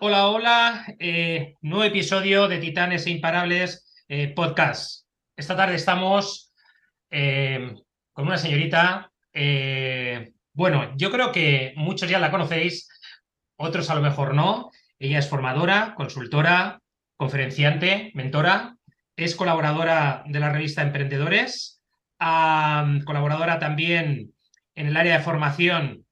Hola, hola. Eh, nuevo episodio de Titanes e Imparables eh, Podcast. Esta tarde estamos eh, con una señorita. bueno, yo creo que muchos ya la conocéis, otros a lo mejor no. Ella es formadora, consultora, conferenciante, mentora. Es colaboradora de la revista Emprendedores, colaboradora también en el área de formación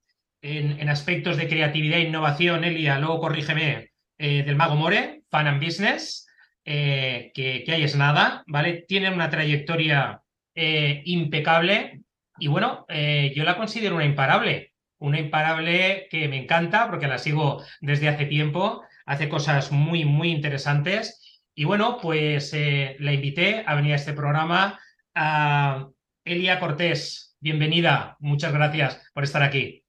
en, aspectos de creatividad e innovación, Elia, luego corrígeme, eh, del Mago More, Fan and Business, eh, que, que ahí es nada, ¿vale? Tiene una trayectoria eh, impecable y bueno, yo la considero una imparable, una imparable que me encanta porque la sigo desde hace tiempo, hace cosas muy, muy interesantes y bueno, pues la invité a venir a este programa a Elia Cortés. Bienvenida, muchas gracias por estar aquí.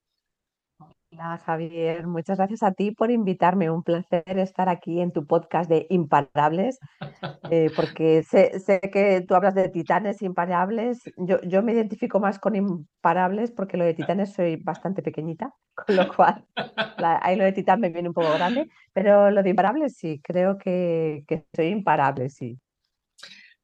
Hola Javier, muchas gracias a ti por invitarme. Un placer estar aquí en tu podcast de Imparables, eh, porque sé, que tú hablas de titanes imparables. Yo, yo me identifico más con imparables porque lo de titanes soy bastante pequeñita, con lo cual ahí lo de titán me viene un poco grande, pero lo de imparables sí, creo que, que soy imparable, sí.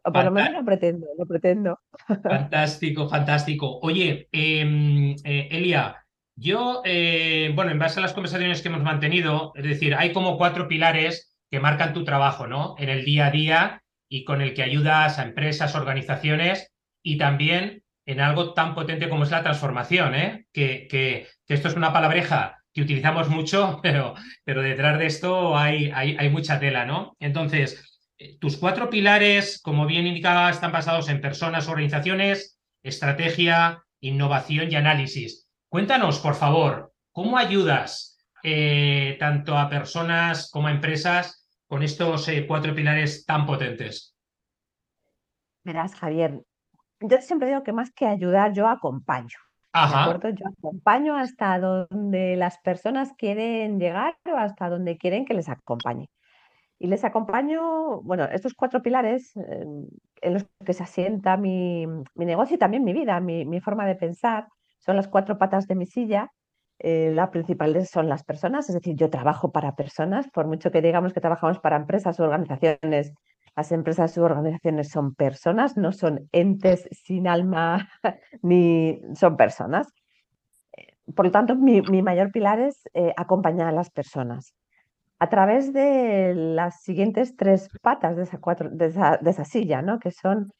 O por lo menos lo pretendo, lo pretendo. Fantástico, fantástico. Oye, em, eh, Elia. Yo, eh, bueno, en base a las conversaciones que hemos mantenido, es decir, hay como cuatro pilares que marcan tu trabajo, ¿no? En el día a día y con el que ayudas a empresas, organizaciones y también en algo tan potente como es la transformación, ¿eh? Que, que, esto es una palabreja que utilizamos mucho, pero, pero detrás de esto hay, hay, hay mucha tela, ¿no? Entonces, eh, tus cuatro pilares, como bien indicaba, están basados en personas, organizaciones, estrategia, innovación y análisis. Cuéntanos, por favor, ¿cómo ayudas eh, tanto a personas como a empresas con estos eh, cuatro pilares tan potentes? Verás, Javier, yo siempre digo que más que ayudar, yo acompaño. Ajá. Yo acompaño hasta donde las personas quieren llegar o hasta donde quieren que les acompañe. Y les acompaño, bueno, estos cuatro pilares eh, en los que se asienta mi, negocio y también mi vida, mi forma de pensar, son las cuatro patas de mi silla. Eh, la principal son las personas, es decir, yo trabajo para personas, por mucho que digamos que trabajamos para empresas o organizaciones, las empresas u organizaciones son personas, no son entes sin alma, ni son personas. Eh, por lo tanto, mi, mayor pilar es eh, acompañar a las personas a través de las siguientes tres patas de esa, cuatro, de esa, de esa silla, ¿no? que son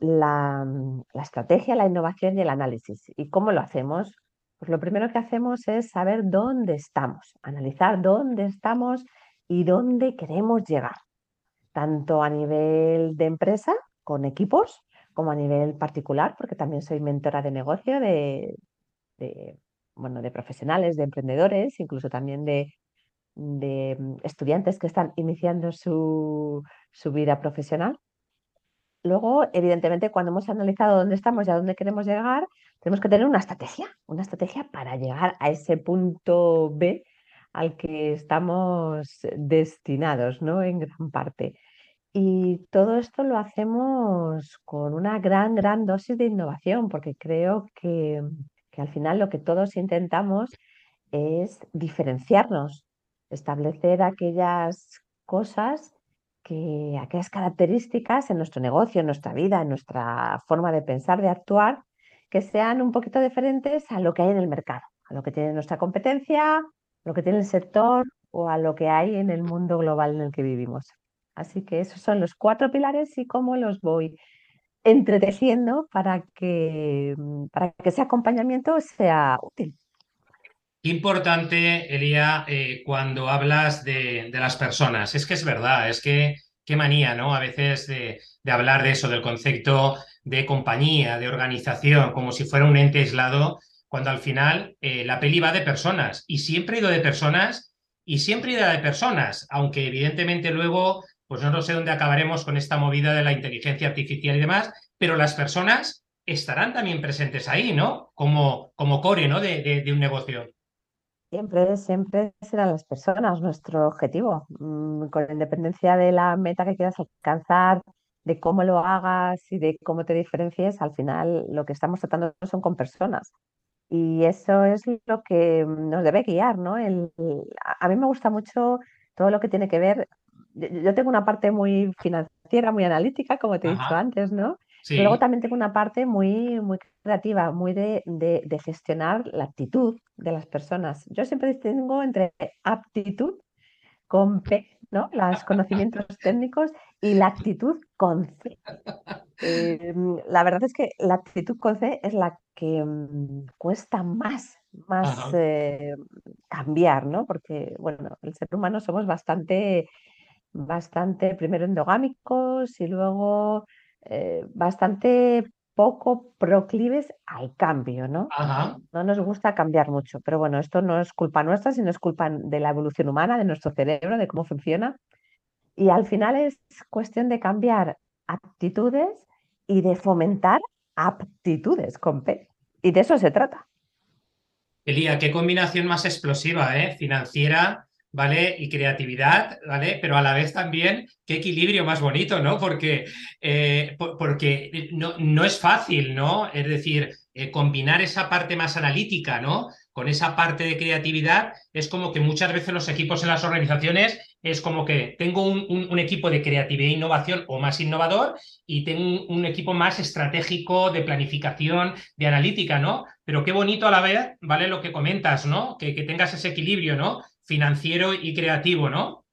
Mm, la, estrategia, la innovación y el análisis. ¿Y cómo lo hacemos? Pues lo primero que hacemos es saber dónde estamos, analizar dónde estamos y dónde queremos llegar, tanto a nivel de empresa, con equipos, como a nivel particular, porque también soy mentora de negocio de, bueno, de profesionales, de emprendedores, incluso también de, de mm, estudiantes que están iniciando su, su vida profesional. Luego, evidentemente, cuando hemos analizado dónde estamos y a dónde queremos llegar, tenemos que tener una estrategia, una estrategia para llegar a ese punto B al que estamos destinados, ¿no? En gran parte. Y todo esto lo hacemos con una gran, gran dosis de innovación, porque creo que, que al final lo que todos intentamos es diferenciarnos, establecer aquellas cosas que aquellas características en nuestro negocio, en nuestra vida, en nuestra forma de pensar, de actuar, que sean un poquito diferentes a lo que hay en el mercado, a lo que tiene nuestra competencia, lo que tiene el sector o a lo que hay en el mundo global en el que vivimos. Así que esos son los cuatro pilares y cómo los voy entretejiendo para que, para que ese acompañamiento sea útil. Importante, Elia, eh, cuando hablas de, las personas. Es que es verdad, es que qué manía, ¿no? A veces de, hablar de eso, del concepto de compañía, de organización, como si fuera un ente aislado, cuando al final eh, la peli va de personas y siempre ha ido de personas y siempre ido de personas, aunque evidentemente luego, pues no sé dónde acabaremos con esta movida de la inteligencia artificial y demás, pero las personas estarán también presentes ahí, ¿no? Como, como core, ¿no? de un negocio. Siempre, siempre serán las personas nuestro objetivo, mm, con independencia de la meta que quieras alcanzar, de cómo lo hagas y de cómo te diferencies, al final lo que estamos tratando son con personas. Y eso es lo que nos debe guiar, ¿no? El, a mí me gusta mucho todo lo que tiene que ver. Yo, yo tengo una parte muy financiera, muy analítica, como te he dicho antes, ¿no? Pero luego sí, también tengo una parte muy, muy creativa, muy de, de, de gestionar la actitud de las personas. Yo siempre distingo entre aptitud con P, ¿no? Los conocimientos técnicos y la actitud con C. Eh, la verdad es que la actitud con C es la que mm, cuesta más, más eh, cambiar, ¿no? Porque, bueno, el ser humano somos bastante, bastante primero endogámicos y luego eh, bastante poco proclives al cambio, ¿no? ajá. No nos gusta cambiar mucho, pero bueno, esto no es culpa nuestra, sino es culpa de la evolución humana, de nuestro cerebro, de cómo funciona. Y al final es cuestión de cambiar actitudes y de fomentar aptitudes con P. Y de eso se trata. Elía, qué combinación más explosiva, ¿eh? Financiera, ¿vale? Y creatividad, ¿vale? Pero a la vez también, qué equilibrio más bonito, ¿no? Porque, eh, por- porque no, no es fácil, ¿no? Es decir, eh, combinar esa parte más analítica, ¿no? Con esa parte de creatividad, es como que muchas veces los equipos en las organizaciones es como que tengo un, un- un equipo de creatividad e innovación o más innovador y tengo un, un equipo más estratégico de planificación, de analítica, ¿no? Pero qué bonito a la vez, ¿vale? Lo que comentas, ¿no? Que, que tengas ese equilibrio, ¿no? Financiero y creativo, ¿no?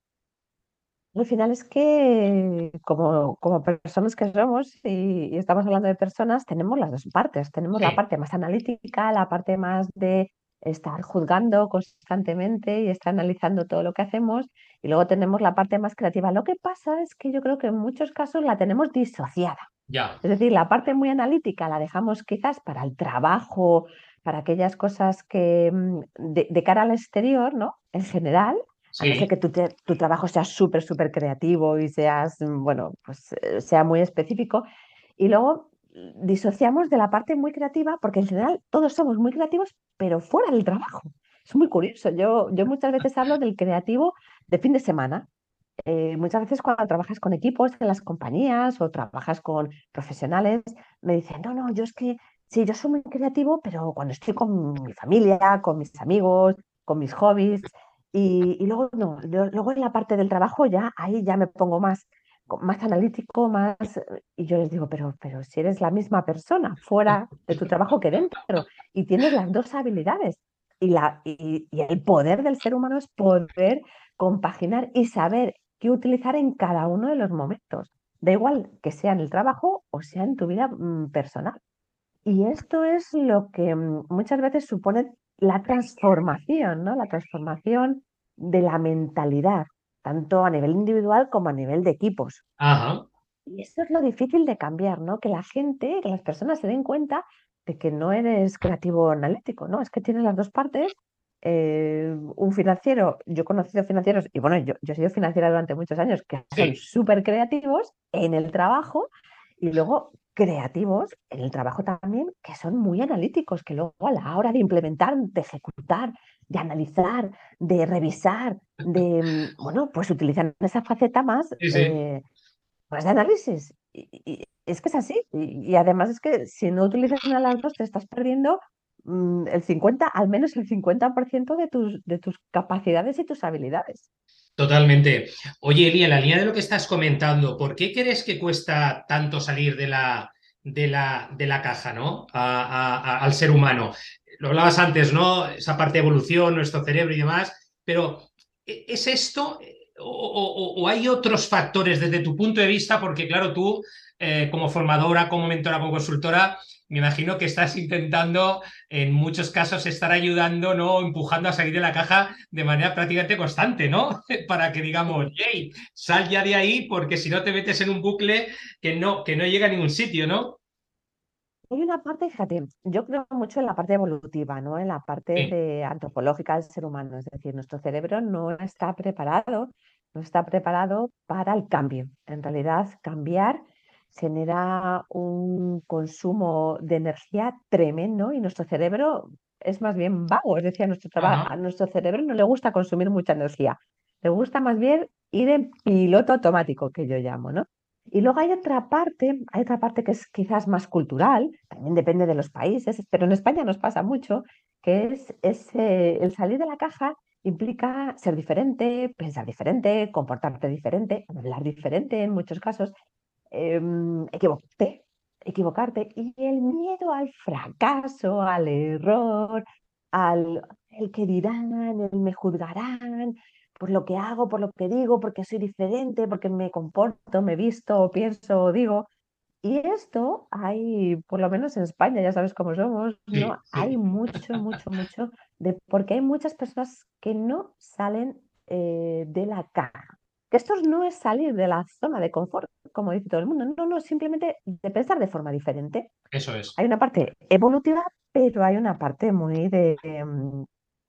Al final es que como, como personas que somos y, y estamos hablando de personas, tenemos las dos partes. Tenemos la parte más analítica, la parte más de estar juzgando constantemente y estar analizando todo lo que hacemos. Y luego tenemos la parte más creativa. Lo que pasa es que yo creo que en muchos casos la tenemos disociada. ya, Es decir, la parte muy analítica la dejamos quizás para el trabajo, para aquellas cosas que mm, de, de cara al exterior, ¿no? En general, a no ser sí, que tu, te- tu trabajo sea súper, súper creativo y seas, mm, bueno, pues eh, sea muy específico. Y luego mm, disociamos de la parte muy creativa, porque en general todos somos muy creativos, pero fuera del trabajo. Es muy curioso. Yo, yo muchas veces hablo del creativo de fin de semana eh, muchas veces cuando trabajas con equipos en las compañías o trabajas con profesionales, me dicen, no, no, yo es que sí, yo soy muy creativo, pero cuando estoy con mi familia, con mis amigos, con mis hobbies, y, luego no, luego en la parte del trabajo ya, ahí ya me pongo más, más analítico, más, y yo les digo, pero, pero si eres la misma persona fuera de tu trabajo que dentro, y tienes las dos habilidades, y, la, y el poder del ser humano es poder compaginar y saber qué utilizar en cada uno de los momentos. Da igual que sea en el trabajo o sea en tu vida mm, personal. Y esto es lo que mm, muchas veces supone la transformación, ¿no? La transformación de la mentalidad, tanto a nivel individual como a nivel de equipos. ajá. Y eso es lo difícil de cambiar, ¿no? Que la gente, que las personas se den cuenta de que no eres creativo analítico, ¿no? Es que tienes las dos partes. Eh, un financiero, yo he conocido financieros, y bueno, yo, yo he sido financiera durante muchos años, que son súper creativos en el trabajo y luego creativos en el trabajo también, que son muy analíticos, que luego a la hora de implementar, de ejecutar, de analizar, de revisar, de, mm, bueno, pues utilizan esa faceta más. sí, sí. eh, más de análisis. Y, y es que es así. Y, y además es que si no utilizas una de las dos, te estás perdiendo mm, el 50, al menos el 50% de tus, de tus capacidades y tus habilidades. Totalmente. Oye, Eli, en la línea de lo que estás comentando, ¿por qué crees que cuesta tanto salir de la, de la, de la caja, ¿no? Al ser humano. Lo hablabas antes, ¿no? Esa parte de evolución, nuestro cerebro y demás, pero ¿e- ¿es esto o hay otros factores desde tu punto de vista? Porque claro, tú eh, como formadora, como mentora, como consultora, me imagino que estás intentando en muchos casos estar ayudando, ¿no? Empujando a salir de la caja de manera prácticamente constante, ¿no? Para que digamos, hey, sal ya de ahí porque si no te metes en un bucle que no, que no llega a ningún sitio, ¿no? Hay una parte, fíjate, yo creo mucho en la parte evolutiva, ¿no? En la parte Sí, de antropológica del ser humano. Es decir, nuestro cerebro no está preparado, no está preparado para el cambio. En realidad, cambiar genera un consumo de energía tremendo y nuestro cerebro es más bien vago. Es decir, a nuestro, a nuestro cerebro no le gusta consumir mucha energía. Le gusta más bien ir en piloto automático, que yo llamo, ¿no? Y luego hay otra parte, hay otra parte que es quizás más cultural, también depende de los países, pero en España nos pasa mucho, que es, es eh, el salir de la caja implica ser diferente, pensar diferente, comportarte diferente, hablar diferente en muchos casos, em, equivocarte, equivocarte. Y el miedo al fracaso, al error, al el que dirán, el me juzgarán, por lo que hago, por lo que digo, porque soy diferente, porque me comporto, me visto, pienso, digo. Y esto hay, por lo menos en España, ya sabes cómo somos, ¿no? Hay mucho, mucho, mucho, de, porque hay muchas personas que no salen eh, de la caja. Que esto no es salir de la zona de confort, como dice todo el mundo, no, no, simplemente de pensar de forma diferente. Eso es. Hay una parte evolutiva, pero hay una parte muy de,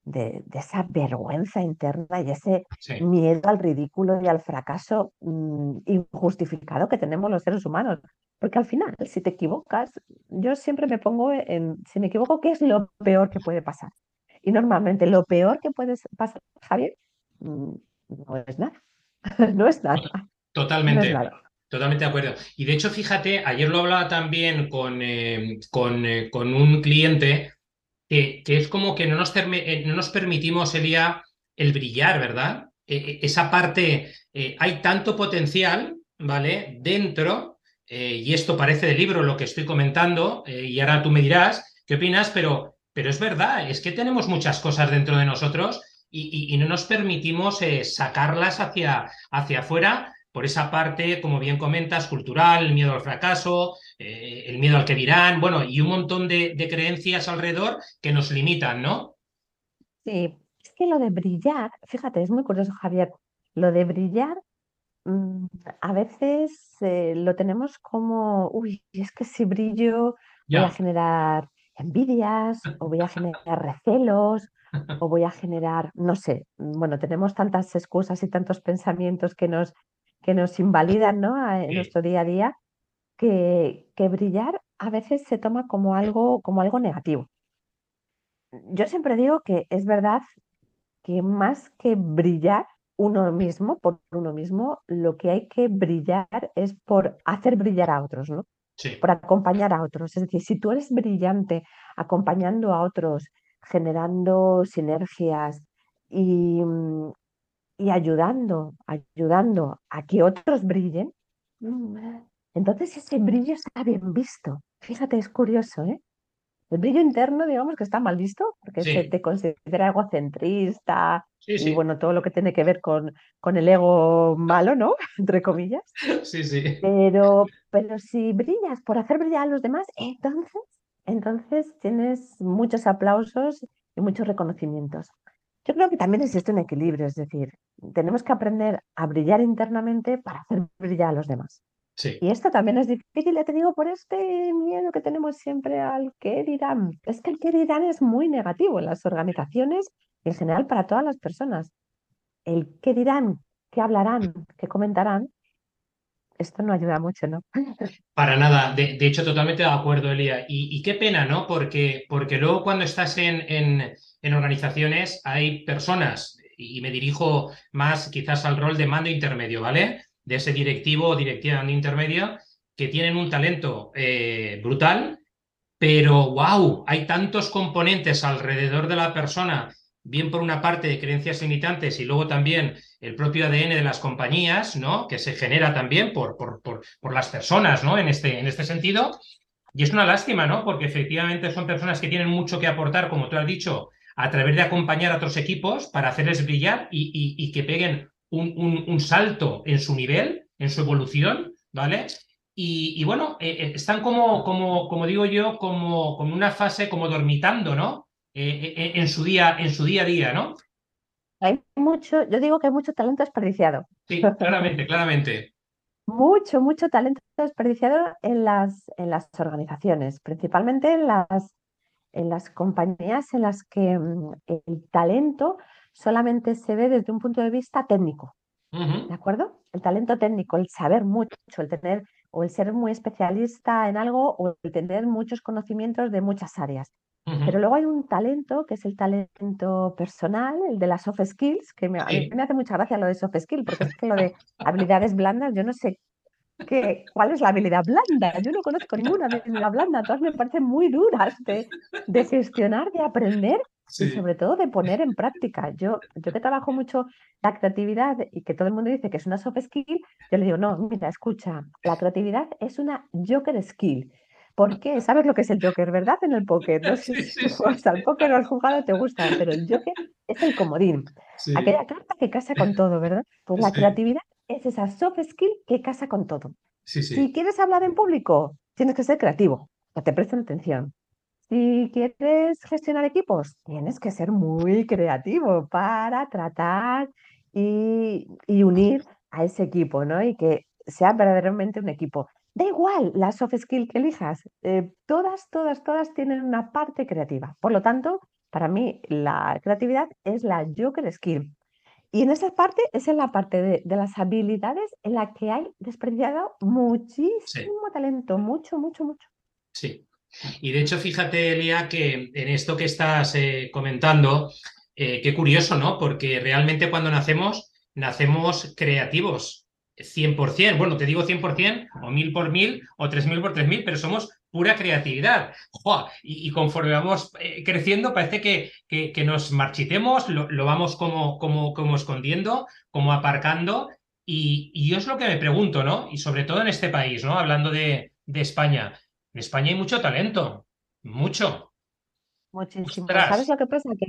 de, esa vergüenza interna y ese miedo al ridículo y al fracaso mm, injustificado que tenemos los seres humanos. Porque al final, si te equivocas, yo siempre me pongo en, si me equivoco, ¿qué es lo peor que puede pasar? Y normalmente lo peor que puede pasar, Javier, mm, no es nada. no es nada. Totalmente. Totalmente de acuerdo. Y de hecho, fíjate, ayer lo hablaba también con, eh, con, eh, con un cliente que, es como que no nos, eh, no nos permitimos, Elia, el brillar, ¿verdad? esa parte, hay tanto potencial, ¿vale? Dentro y esto parece de libro lo que estoy comentando, y ahora tú me dirás qué opinas, pero, pero es verdad, es que tenemos muchas cosas dentro de nosotros y, no nos permitimos eh, sacarlas hacia, hacia afuera por esa parte, como bien comentas, cultural, el miedo al fracaso, el miedo al que dirán, bueno, y un montón de, de creencias alrededor que nos limitan, ¿no? Sí, es que lo de brillar, fíjate, es muy curioso, Javier, lo de brillar Mm, a veces eh, lo tenemos como, uy, es que si brillo voy a generar envidias o voy a generar recelos o voy a generar, no sé, bueno, tenemos tantas excusas y tantos pensamientos que nos, que nos invalidan ¿no? en nuestro día a día que, que brillar a veces se toma como algo, como algo negativo. Yo siempre digo que es verdad que más que brillar, uno mismo, por uno mismo, lo que hay que brillar es por hacer brillar a otros, ¿no? Por acompañar a otros. Es decir, si tú eres brillante acompañando a otros, generando sinergias y, mm, y ayudando, ayudando a que otros brillen, mm, entonces ese brillo está bien visto. Fíjate, es curioso, ¿eh? El brillo interno, digamos que está mal visto, porque se te considera egocentrista y bueno, todo lo que tiene que ver con, con el ego malo, ¿no? Entre comillas. Sí, sí. Pero, pero si brillas por hacer brillar a los demás, entonces, entonces tienes muchos aplausos y muchos reconocimientos. Yo creo que también existe un equilibrio, es decir, tenemos que aprender a brillar internamente para hacer brillar a los demás. Y esto también es difícil, ya te digo, por este miedo que tenemos siempre al qué dirán. Es que el qué dirán es muy negativo en las organizaciones y en general para todas las personas. El qué dirán, qué hablarán, qué comentarán, esto no ayuda mucho, ¿no? Para nada, de, hecho, totalmente de acuerdo, Elia. Y, qué pena, ¿no? Porque, porque luego cuando estás en, en, en organizaciones hay personas, y me dirijo más quizás al rol de mando intermedio, ¿vale? De ese directivo o directiva intermedia que tienen un talento eh, brutal, pero wow, hay tantos componentes alrededor de la persona, bien por una parte de creencias limitantes y luego también el propio ADN de las compañías, ¿no? Que se genera también por, por, por, las personas, ¿no? En este, en este sentido. Y es una lástima, ¿no? Porque efectivamente son personas que tienen mucho que aportar, como tú has dicho, a través de acompañar a otros equipos para hacerles brillar y, y que peguen un, salto en su nivel, en su evolución, ¿vale? Y, bueno, eh, eh, están como, como, como digo yo, como, como una fase como dormitando, ¿no? Eh, en, su día, en su día a día, ¿no? Hay mucho, yo digo que hay mucho talento desperdiciado. Sí, claramente, claramente. Mucho, mucho talento desperdiciado en las, en las organizaciones, principalmente en las, en las compañías en las que mm, el talento solamente se ve desde un punto de vista técnico. ¿De acuerdo? El talento técnico, el saber mucho, el tener o el ser muy especialista en algo o el tener muchos conocimientos de muchas áreas. Pero luego hay un talento que es el talento personal, el de las soft skills, que me, me hace mucha gracia lo de soft skills, porque es que lo de habilidades blandas, yo no sé que, ¿cuál es la habilidad blanda? Yo no conozco ninguna habilidad blanda, todas me parecen muy duras de, de gestionar, de aprender y Sí, sobre todo de poner en práctica. Yo, yo que trabajo mucho la creatividad y que todo el mundo dice que es una soft skill, yo le digo, no, mira, escucha, la creatividad es una joker skill. ¿Por qué? ¿Sabes lo que es el joker, verdad? En el póker. No sé sí, si sí, juegas al póker o al jugado te gusta, pero el joker es el comodín. sí, Aquella carta que casa con todo, ¿verdad? Pues la sí, creatividad es esa soft skill que casa con todo. sí, Si sí, quieres hablar en público, tienes que ser creativo, que te presten atención. Si quieres gestionar equipos, tienes que ser muy creativo para tratar y, y unir a ese equipo, ¿no? Y que sea verdaderamente un equipo. Da igual la soft skill que elijas, eh, todas, todas, todas tienen una parte creativa. Por lo tanto, para mí la creatividad es la Joker skill. Y en esa parte es en la parte de, de las habilidades en la que hay desperdiciado sí, muchísimo talento, mucho, mucho, mucho. sí. Y de hecho, fíjate, Elia, que en esto que estás eh, comentando, eh, qué curioso, ¿no? Porque realmente cuando nacemos, nacemos creativos, 100%. Bueno, te digo 100%, o mil por mil, o tres mil por tres mil, pero somos pura creatividad. Y, conforme vamos eh, creciendo, parece que, que, que nos marchitemos, lo, lo, vamos como, como, como escondiendo, como aparcando. Y, y, yo es lo que me pregunto, ¿no? Y sobre todo en este país, ¿no? Hablando de, de España. En España hay mucho talento, mucho. Muchísimo. ¿Sabes Ostras, lo que pasa? Que,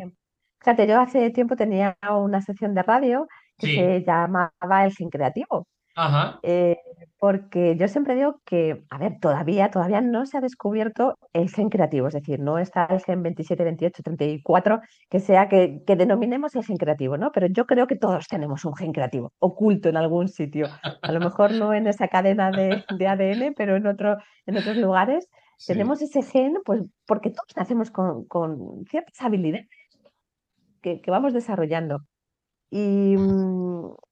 fíjate, yo hace tiempo tenía una sección de radio que sí, se llamaba El Gen Creativo. ajá, eh, porque yo siempre digo que, a ver, todavía, todavía no se ha descubierto el gen creativo, es decir, no está el gen 27, 28, 34, que sea que, que denominemos el gen creativo, ¿no? Pero yo creo que todos tenemos un gen creativo oculto en algún sitio. A lo mejor no en esa cadena de, de ADN, pero en otro, en otros lugares sí, tenemos ese gen, pues porque todos nacemos con, con ciertas habilidades que, que vamos desarrollando. Y,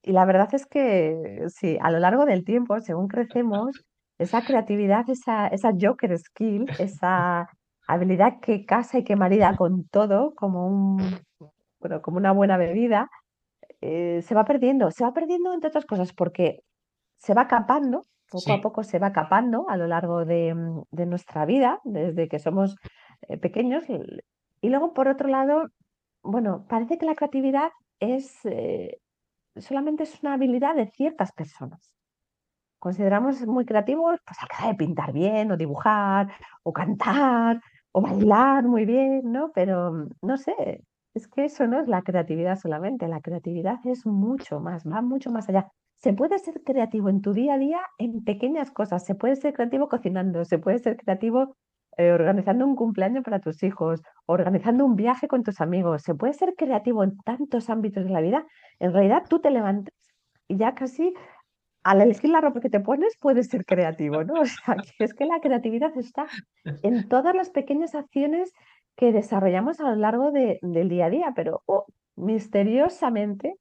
y la verdad es que sí, a lo largo del tiempo, según crecemos, esa creatividad, esa, esa joker skill, esa habilidad que casa y que marida con todo, como un, bueno, como una buena bebida, eh, se va perdiendo. Se va perdiendo, entre otras cosas, porque se va capando, poco a poco se va capando a lo largo de, mm, de nuestra vida, desde que somos eh, pequeños. Y luego, por otro lado, bueno, parece que la creatividad es, eh, solamente es una habilidad de ciertas personas. Consideramos muy creativos, pues al que sabe pintar bien, o dibujar, o cantar, o bailar muy bien, ¿no? Pero no sé, es que eso no es la creatividad solamente, la creatividad es mucho más, va mucho más allá. Se puede ser creativo en tu día a día en pequeñas cosas, se puede ser creativo cocinando, se puede ser creativo eh, organizando un cumpleaños para tus hijos, organizando un viaje con tus amigos, se puede ser creativo en tantos ámbitos de la vida. En realidad tú te levantas y ya casi al elegir la ropa que te pones puedes ser creativo, ¿no? O sea, es que la creatividad está en todas las pequeñas acciones que desarrollamos a lo largo de- del día a día, pero oh, misteriosamente,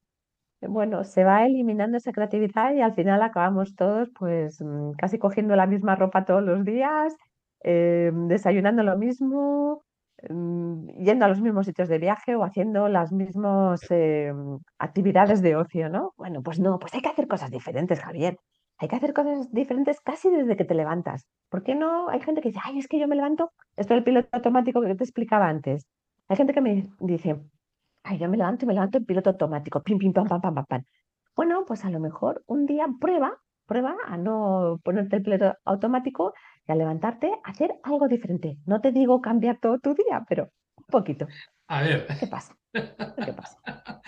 bueno, se va eliminando esa creatividad y al final acabamos todos pues mm, casi cogiendo la misma ropa todos los días, eh, desayunando lo mismo, mm, yendo a los mismos sitios de viaje o haciendo las mismas eh, actividades de ocio, ¿no? Bueno, pues no, pues hay que hacer cosas diferentes, Javier. Hay que hacer cosas diferentes casi desde que te levantas. ¿Por qué no? Hay gente que dice, ay, es que yo me levanto, esto es el piloto automático que te explicaba antes. Hay gente que me dice, ay, yo me levanto y me levanto en piloto automático, pim, pim, pam, pam, pam, pam, pam. Bueno, pues a lo mejor un día prueba, prueba a no ponerte el piloto automático y al levantarte hacer algo diferente. No te digo cambiar todo tu día, pero un poquito. a ver. ¿Qué pasa? ¿Qué pasa?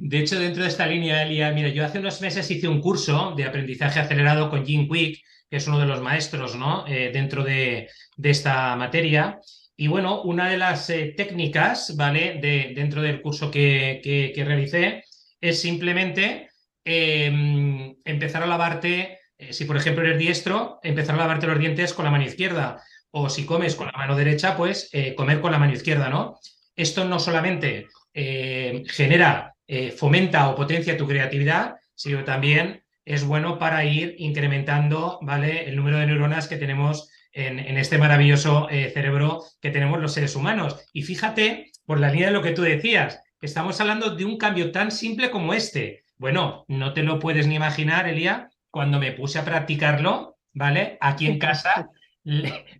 De hecho, dentro de esta línea, Elia, mira, yo hace unos meses hice un curso de aprendizaje acelerado con Jim Quick, que es uno de los maestros, ¿no? Eh, dentro de, de, esta materia. Y bueno, una de las eh, técnicas, ¿vale? De, dentro del curso que, que, que realicé es simplemente eh, empezar a lavarte, eh, si por ejemplo eres diestro, empezar a lavarte los dientes con la mano izquierda. O si comes con la mano derecha, pues eh, comer con la mano izquierda, ¿no? Esto no solamente eh, genera, fomenta o potencia tu creatividad, sino también es bueno para ir incrementando ¿vale? el número de neuronas que tenemos en, en este maravilloso cerebro que tenemos los seres humanos. Y fíjate, por la línea de lo que tú decías, estamos hablando de un cambio tan simple como este. Bueno, no te lo puedes ni imaginar, Elia, cuando me puse a practicarlo, ¿vale? Aquí en casa,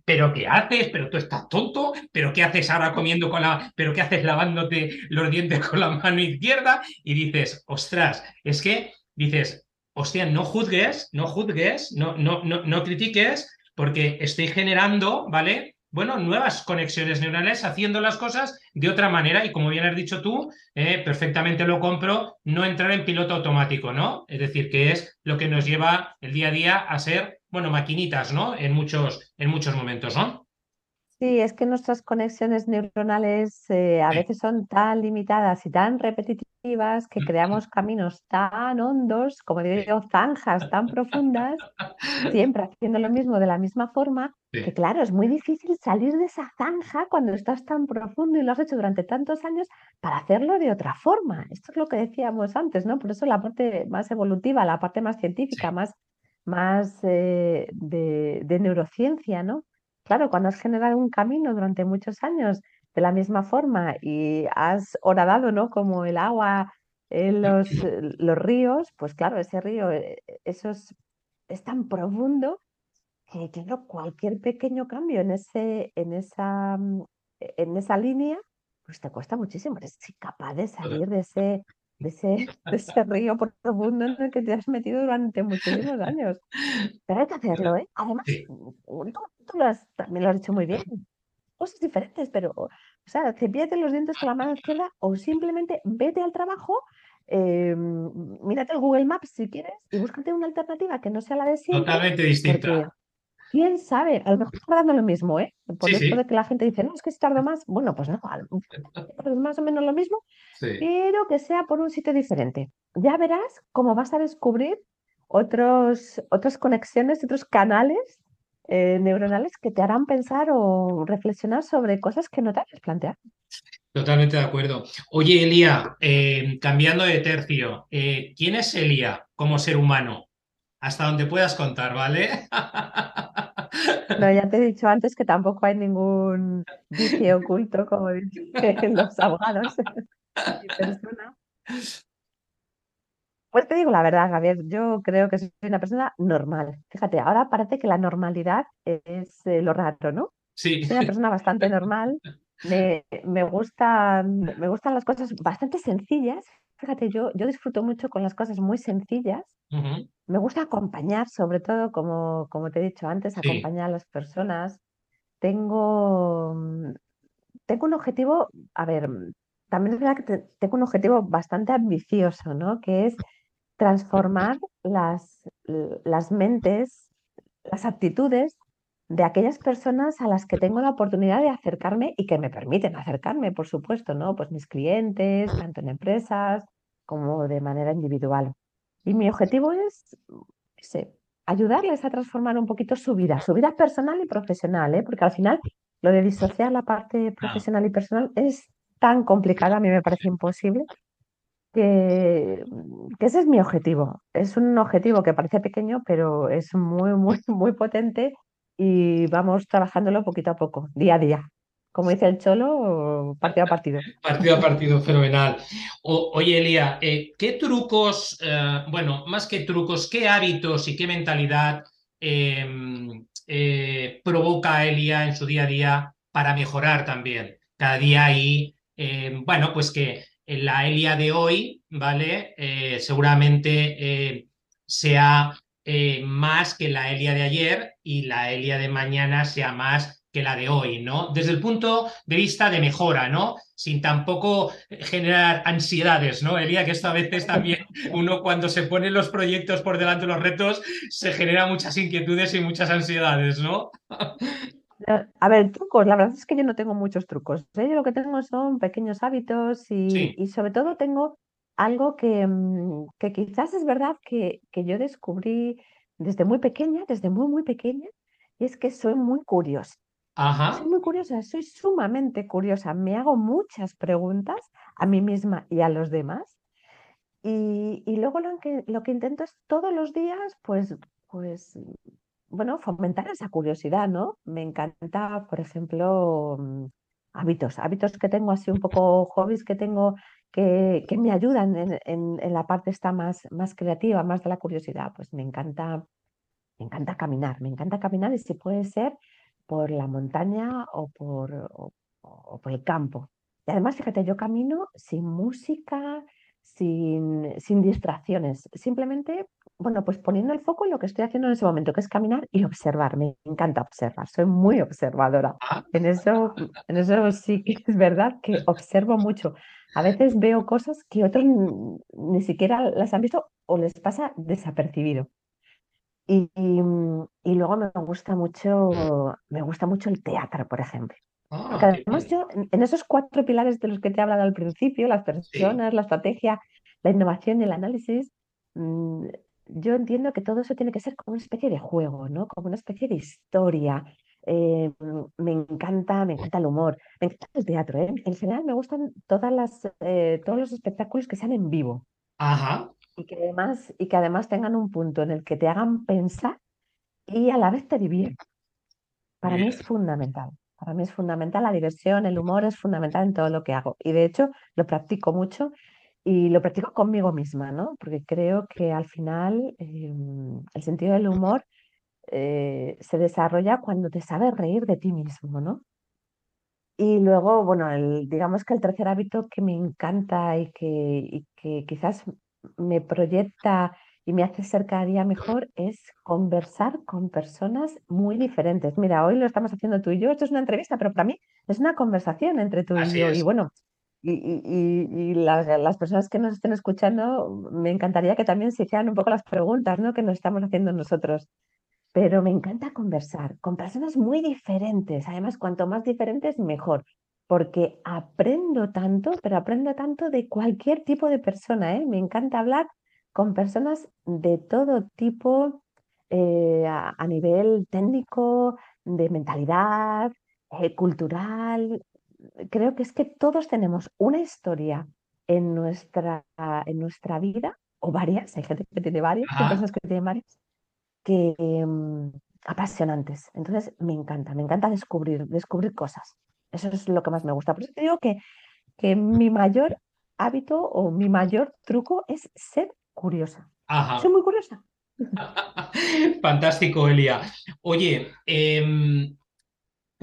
¿pero qué haces? ¿Pero tú estás tonto? ¿Pero qué haces ahora comiendo con la... ¿Pero qué haces lavándote los dientes con la mano izquierda? Y dices, ostras, es que dices, hostia, no juzgues, no juzgues, no, no, no, no critiques, porque estoy generando, ¿vale? Bueno, nuevas conexiones neuronales haciendo las cosas de otra manera y como bien has dicho tú, eh, perfectamente lo compro, no entrar en piloto automático, ¿no? Es decir, que es lo que nos lleva el día a día a ser, bueno, maquinitas, ¿no? En muchos, en muchos momentos, ¿no? Sí, es que nuestras conexiones neuronales eh, a veces son tan limitadas y tan repetitivas que creamos caminos tan hondos, como digo, zanjas tan profundas, siempre haciendo lo mismo de la misma forma, que claro, es muy difícil salir de esa zanja cuando estás tan profundo y lo has hecho durante tantos años para hacerlo de otra forma. Esto es lo que decíamos antes, ¿no? Por eso la parte más evolutiva, la parte más científica, más, más eh, de, de neurociencia, ¿no? Claro, cuando has generado un camino durante muchos años de la misma forma y has horadado, ¿no? Como el agua en los, los ríos, pues claro, ese río, eh, eso es, es tan profundo que claro, cualquier pequeño cambio en ese, en esa, mm, en esa línea, pues te cuesta muchísimo. Eres capaz de salir de ese, de ese, de ese río profundo en el que te has metido durante muchísimos años. Pero hay que hacerlo, ¿eh? Además, tú, tú lo has, también lo has dicho muy bien. Cosas diferentes, pero, o sea, cepillate los dientes con la mano izquierda o simplemente vete al trabajo, eh, mírate el Google Maps si quieres y búscate una alternativa que no sea la de siempre. Totalmente distinta. ¿Quién sabe? A lo mejor está dando lo mismo, ¿eh? Por eso de que la gente dice, no, es que si tardo más. Bueno, pues no, es más o menos lo mismo, pero que sea por un sitio diferente. Ya verás cómo vas a descubrir otros, otras conexiones, otros canales eh, neuronales que te harán pensar o reflexionar sobre cosas que no te habías planteado. Totalmente de acuerdo. Oye, Elía, eh, cambiando de tercio, eh, ¿quién es Elía como ser humano? Hasta donde puedas contar, ¿vale? No, ya te he dicho antes que tampoco hay ningún vicio oculto, como dicen los abogados. Pues te digo la verdad, Javier, yo creo que soy una persona normal. Fíjate, ahora parece que la normalidad es eh, lo raro, ¿no? Sí. Soy una persona bastante normal. Me, me, gustan, me gustan las cosas bastante sencillas. Fíjate, yo, yo disfruto mucho con las cosas muy sencillas. Me gusta acompañar, sobre todo, como, como te he dicho antes, acompañar a las personas. Tengo, mm, tengo un objetivo, a ver, mm, también es verdad que tengo un objetivo bastante ambicioso, ¿no? Que es transformar las, las mentes, las actitudes de aquellas personas a las que tengo la oportunidad de acercarme y que me permiten acercarme, por supuesto, ¿no? Pues mis clientes, tanto en empresas como de manera individual. Y mi objetivo es ayudarles a transformar un poquito su vida, su vida personal y profesional, ¿eh? porque al final lo de disociar la parte profesional y personal es tan complicado, a mí me parece imposible, que, que, ese es mi objetivo. Es un objetivo que parece pequeño, pero es muy, muy, muy potente y vamos trabajándolo poquito a poco, día a día como dice el Cholo, partido a partido. Partido a partido, fenomenal. oye, Elia, eh, ¿qué trucos, eh, bueno, más que trucos, qué hábitos y qué mentalidad em, eh, provoca Elia en su día a día para mejorar también? Cada día ahí, em, bueno, pues que la Elia de hoy, ¿vale? seguramente sea más que la Elia de ayer y la Elia de mañana sea más que la de hoy, ¿no? Desde el punto de vista de mejora, ¿no? Sin tampoco generar ansiedades, ¿no? Elia, que esto a veces también uno cuando se pone los proyectos por delante de los retos se genera muchas inquietudes y muchas ansiedades, ¿no? A ver, trucos, la verdad es que yo no tengo muchos trucos. ¿eh? Yo lo que tengo son pequeños hábitos y, sobre todo tengo algo que, mm, que quizás es verdad que, que yo descubrí desde muy pequeña, desde muy, muy pequeña, y es que soy muy curiosa. Soy muy curiosa, soy sumamente curiosa. Me hago muchas preguntas a mí misma y a los demás. Y, luego lo que, lo que intento es todos los días, pues, pues, bueno, fomentar esa curiosidad, ¿no? Me encanta, por ejemplo, mm, hábitos, hábitos que tengo así un poco hobbies que tengo que, me ayudan en, la parte esta más, más creativa, más de la curiosidad. Pues me encanta, me encanta caminar, me encanta caminar y si puede ser por la montaña o por, o por el campo. Y además, fíjate, yo camino sin música, sin, sin distracciones, simplemente, bueno, pues poniendo el foco en lo que estoy haciendo en ese momento, que es caminar y observar. Me encanta observar, soy muy observadora. Ah. En eso, en eso sí que es verdad que observo mucho. A veces veo cosas que otros ni siquiera las han visto o les pasa desapercibido. Y, y, luego me gusta mucho, me gusta mucho el teatro, por ejemplo. Ah, además yo, en esos cuatro pilares de los que te he hablado al principio, las personas, la estrategia, la innovación y el análisis, mm, yo entiendo que todo eso tiene que ser como una especie de juego, ¿no? Como una especie de historia. Eh, me encanta, me encanta el humor, me encanta el teatro. ¿eh? En general me gustan todas las, eh, todos los espectáculos que sean en vivo Ajá. y que además, y que además tengan un punto en el que te hagan pensar y a la vez te diviertan. Para mí es fundamental. Para mí es fundamental la diversión, el humor es fundamental en todo lo que hago. Y de hecho lo practico mucho y lo practico conmigo misma, ¿no? Porque creo que al final em, el sentido del humor eh, se desarrolla cuando te sabes reír de ti mismo, ¿no? Y luego, bueno, el, digamos que el tercer hábito que me encanta y que, y que quizás me proyecta y me hace ser cada día mejor es conversar con personas muy diferentes. Mira, hoy lo estamos haciendo tú y yo, esto es una entrevista, pero para mí es una conversación entre tú y yo. Y bueno, y, las, personas que nos estén escuchando, me encantaría que también se hicieran un poco las preguntas ¿no? que nos estamos haciendo nosotros. Pero me encanta conversar con personas muy diferentes. Además, cuanto más diferentes, mejor. Porque aprendo tanto, pero aprendo tanto de cualquier tipo de persona. ¿eh? Me encanta hablar con personas de todo tipo, eh, a, nivel técnico, de mentalidad, eh, cultural. Creo que es que todos tenemos una historia en nuestra, en nuestra vida, o varias, hay gente que tiene varias, hay personas que tienen varias, que mm, apasionantes. Entonces me encanta, me encanta descubrir, descubrir cosas. Eso es lo que más me gusta. Por eso te digo que, que mi mayor hábito o mi mayor truco es ser curiosa. Soy muy curiosa. Fantástico, Elia. Oye, em,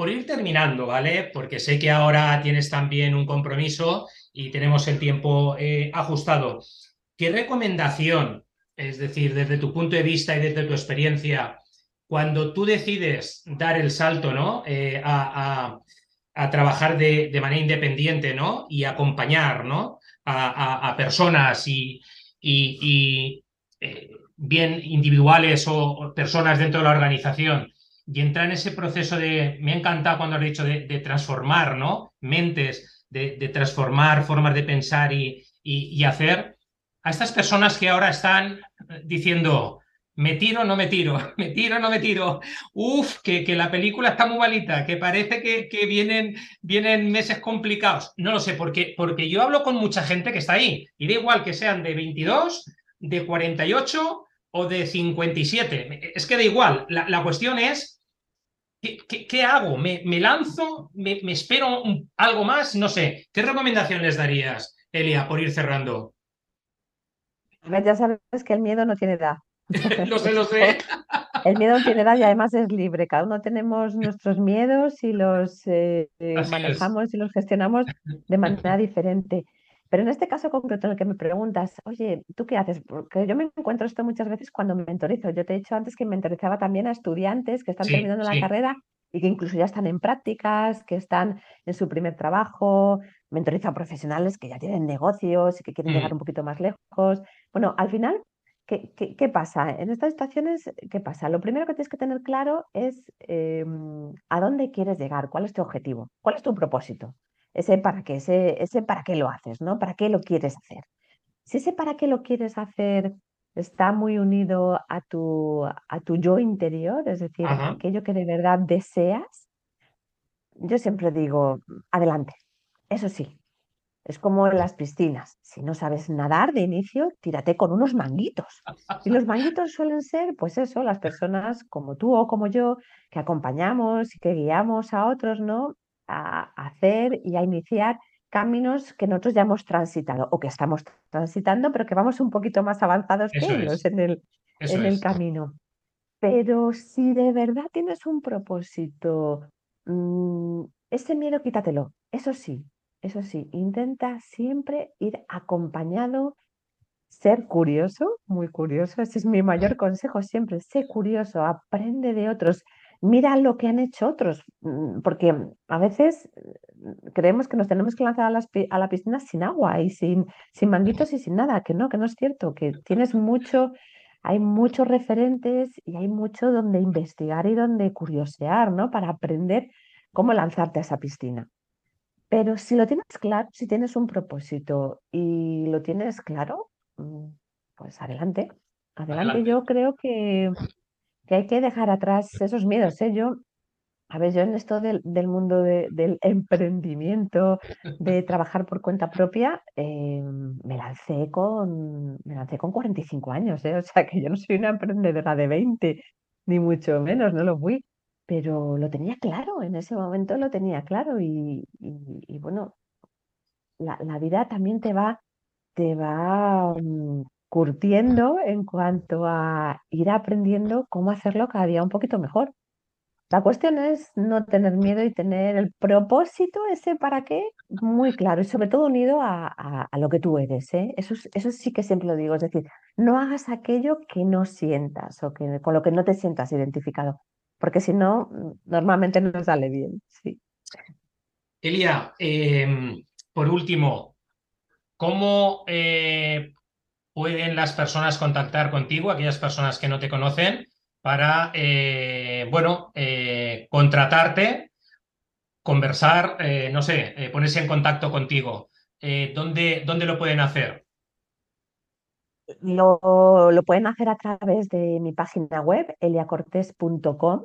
por ir terminando, ¿vale? Porque sé que ahora tienes también un compromiso y tenemos el tiempo eh, ajustado. ¿Qué recomendación, es decir, desde tu punto de vista y desde tu experiencia, cuando tú decides dar el salto, ¿no? Eh, a, trabajar de, manera independiente, ¿no? Y acompañar, ¿no? a personas y, eh, bien individuales o, personas dentro de la organización y entrar en ese proceso de, me ha encantado cuando has dicho de, transformar, ¿no? Mentes, de, transformar formas de pensar y, y, hacer, a estas personas que ahora están diciendo, me tiro, no me tiro, me tiro, no me tiro, uf, que, que la película está muy malita, que parece que, que, vienen, vienen meses complicados. No lo sé, porque, porque yo hablo con mucha gente que está ahí, y da igual que sean de 22, de 48 o de 57. Es que da igual, la, cuestión es, ¿qué, qué, hago? ¿Me, ¿Me, lanzo? ¿Me, me espero algo más? No sé, ¿qué recomendaciones darías, Elia, por ir cerrando? Ya sabes que el miedo no tiene edad. lo sé, lo sé. El miedo en general y además es libre. Cada uno tenemos nuestros miedos y los eh, manejamos y los gestionamos de manera diferente. Pero en este caso concreto en el que me preguntas, oye, ¿tú qué haces? Porque yo me encuentro esto muchas veces cuando me mentorizo. Yo te he dicho antes que mentorizaba también a estudiantes que están terminando la carrera y que incluso ya están en prácticas, que están en su primer trabajo, mentorizo a profesionales que ya tienen negocios y que quieren llegar mm. un poquito más lejos. Bueno, al final ¿Qué, pasa? En estas situaciones, ¿qué pasa? Lo primero que tienes que tener claro es em, a dónde quieres llegar, cuál es tu objetivo, cuál es tu propósito, ese para qué, ese, ese para qué lo haces, ¿no? ¿Para qué lo quieres hacer? Si ese para qué lo quieres hacer está muy unido a tu, a tu yo interior, es decir, aquello que de verdad deseas, yo siempre digo, adelante. Eso sí, es como en las piscinas. Si no sabes nadar de inicio, tírate con unos manguitos. Y los manguitos suelen ser, pues eso, las personas como tú o como yo, que acompañamos y que guiamos a otros, ¿no? A hacer y a iniciar caminos que nosotros ya hemos transitado o que estamos transitando, pero que vamos un poquito más avanzados que ellos en el, en el camino. Pero si de verdad tienes un propósito, mm, ese miedo quítatelo. Eso sí, eso sí, intenta siempre ir acompañado, ser curioso, muy curioso. Ese es mi mayor consejo siempre. Sé curioso, aprende de otros mira lo que han hecho otros, mm, porque a veces mm, creemos que nos tenemos que lanzar a, la piscina sin agua y sin, sin manguitos y sin nada, que no, que no es cierto, que tienes mucho, hay muchos referentes y hay mucho donde investigar y donde curiosear, ¿no? Para aprender cómo lanzarte a esa piscina. Pero si lo tienes claro, si tienes un propósito y lo tienes claro, mm, pues adelante. Adelante, yo creo que que hay que dejar atrás esos miedos. ¿eh? Yo, a ver, yo en esto del, mundo del emprendimiento, de trabajar por cuenta propia, eh, me, lancé con, me lancé con 45 años, ¿eh? o sea que yo no soy una emprendedora de 20, ni mucho menos, no lo fui, pero lo tenía claro, en ese momento lo tenía claro y, bueno, la, la, vida también te va, te va mm, curtiendo en cuanto a ir aprendiendo cómo hacerlo cada día un poquito mejor. La cuestión es no tener miedo y tener el propósito ese para qué muy claro y sobre todo unido a, lo que tú eres. ¿eh? Eso, eso sí que siempre lo digo, es decir, no hagas aquello que no sientas o que, con lo que no te sientas identificado, porque si no, normalmente no sale bien. Sí. Elia, em, por último, ¿cómo eh, pueden las personas contactar contigo, aquellas personas que no te conocen, para, eh, bueno, eh, contratarte, conversar, eh, no sé, ponerse en contacto contigo? ¿dónde, ¿Dónde lo pueden hacer? Lo, lo, pueden hacer a través de mi página web, eliacortes.com.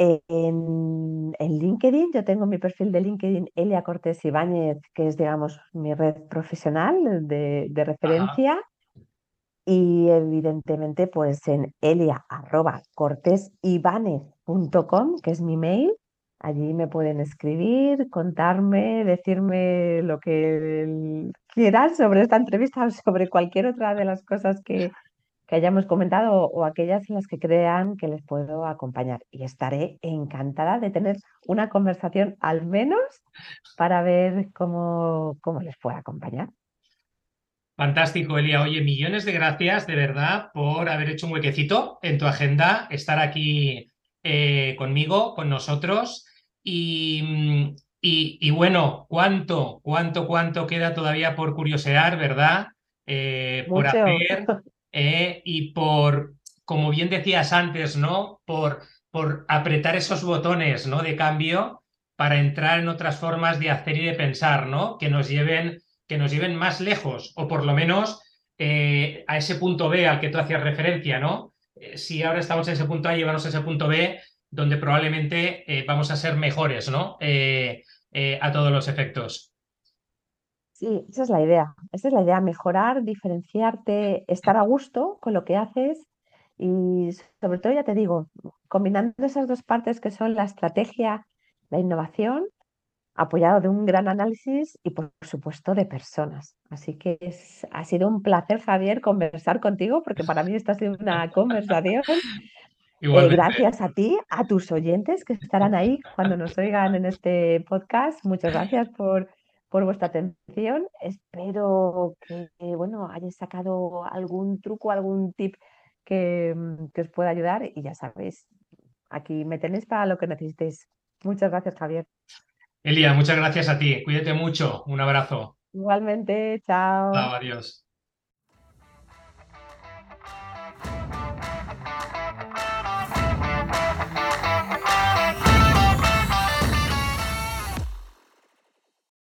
En, LinkedIn, yo tengo mi perfil de LinkedIn Elia Cortés Ibáñez, que es, digamos, mi red profesional de, referencia. Y evidentemente, pues en elia.cortesibánez.com, que es mi mail. Allí me pueden escribir, contarme, decirme lo que quieran sobre esta entrevista o sobre cualquier otra de las cosas que, que hayamos comentado o aquellas en las que crean que les puedo acompañar. Y estaré encantada de tener una conversación al menos para ver cómo, cómo les puedo acompañar. Fantástico, Elia. Oye, millones de gracias de verdad por haber hecho un huequecito en tu agenda, estar aquí eh, conmigo, con nosotros. Y, y, bueno, cuánto, cuánto, cuánto queda todavía por curiosear, ¿verdad? Eh, por hacer eh, y por, como bien decías antes, ¿no? Por, por apretar esos botones, ¿no? De cambio para entrar en otras formas de hacer y de pensar, ¿no? Que nos lleven, que nos lleven más lejos o por lo menos eh, a ese punto B al que tú hacías referencia, ¿no? Eh, si ahora estamos en ese punto A, llevarnos a ese punto B donde probablemente vamos a ser mejores, ¿no? a todos los efectos. Sí, esa es la idea. Esa es la idea, mejorar, diferenciarte, estar a gusto con lo que haces y sobre todo, ya te digo, combinando esas dos partes que son la estrategia, la innovación, apoyado de un gran análisis y por supuesto de personas. Así que es, ha sido un placer, Javier, conversar contigo porque para mí esta ha sido una conversación. Eh, gracias a ti, a tus oyentes que estarán ahí cuando nos oigan en este podcast. Muchas gracias por por vuestra atención. Espero que, bueno, hayáis sacado algún truco, algún tip que, mm, que, os pueda ayudar y ya sabéis, aquí me tenéis para lo que necesitéis. Muchas gracias, Javier. Elia, muchas gracias a ti. Cuídate mucho. Un abrazo. Igualmente, chao. Chao, adiós.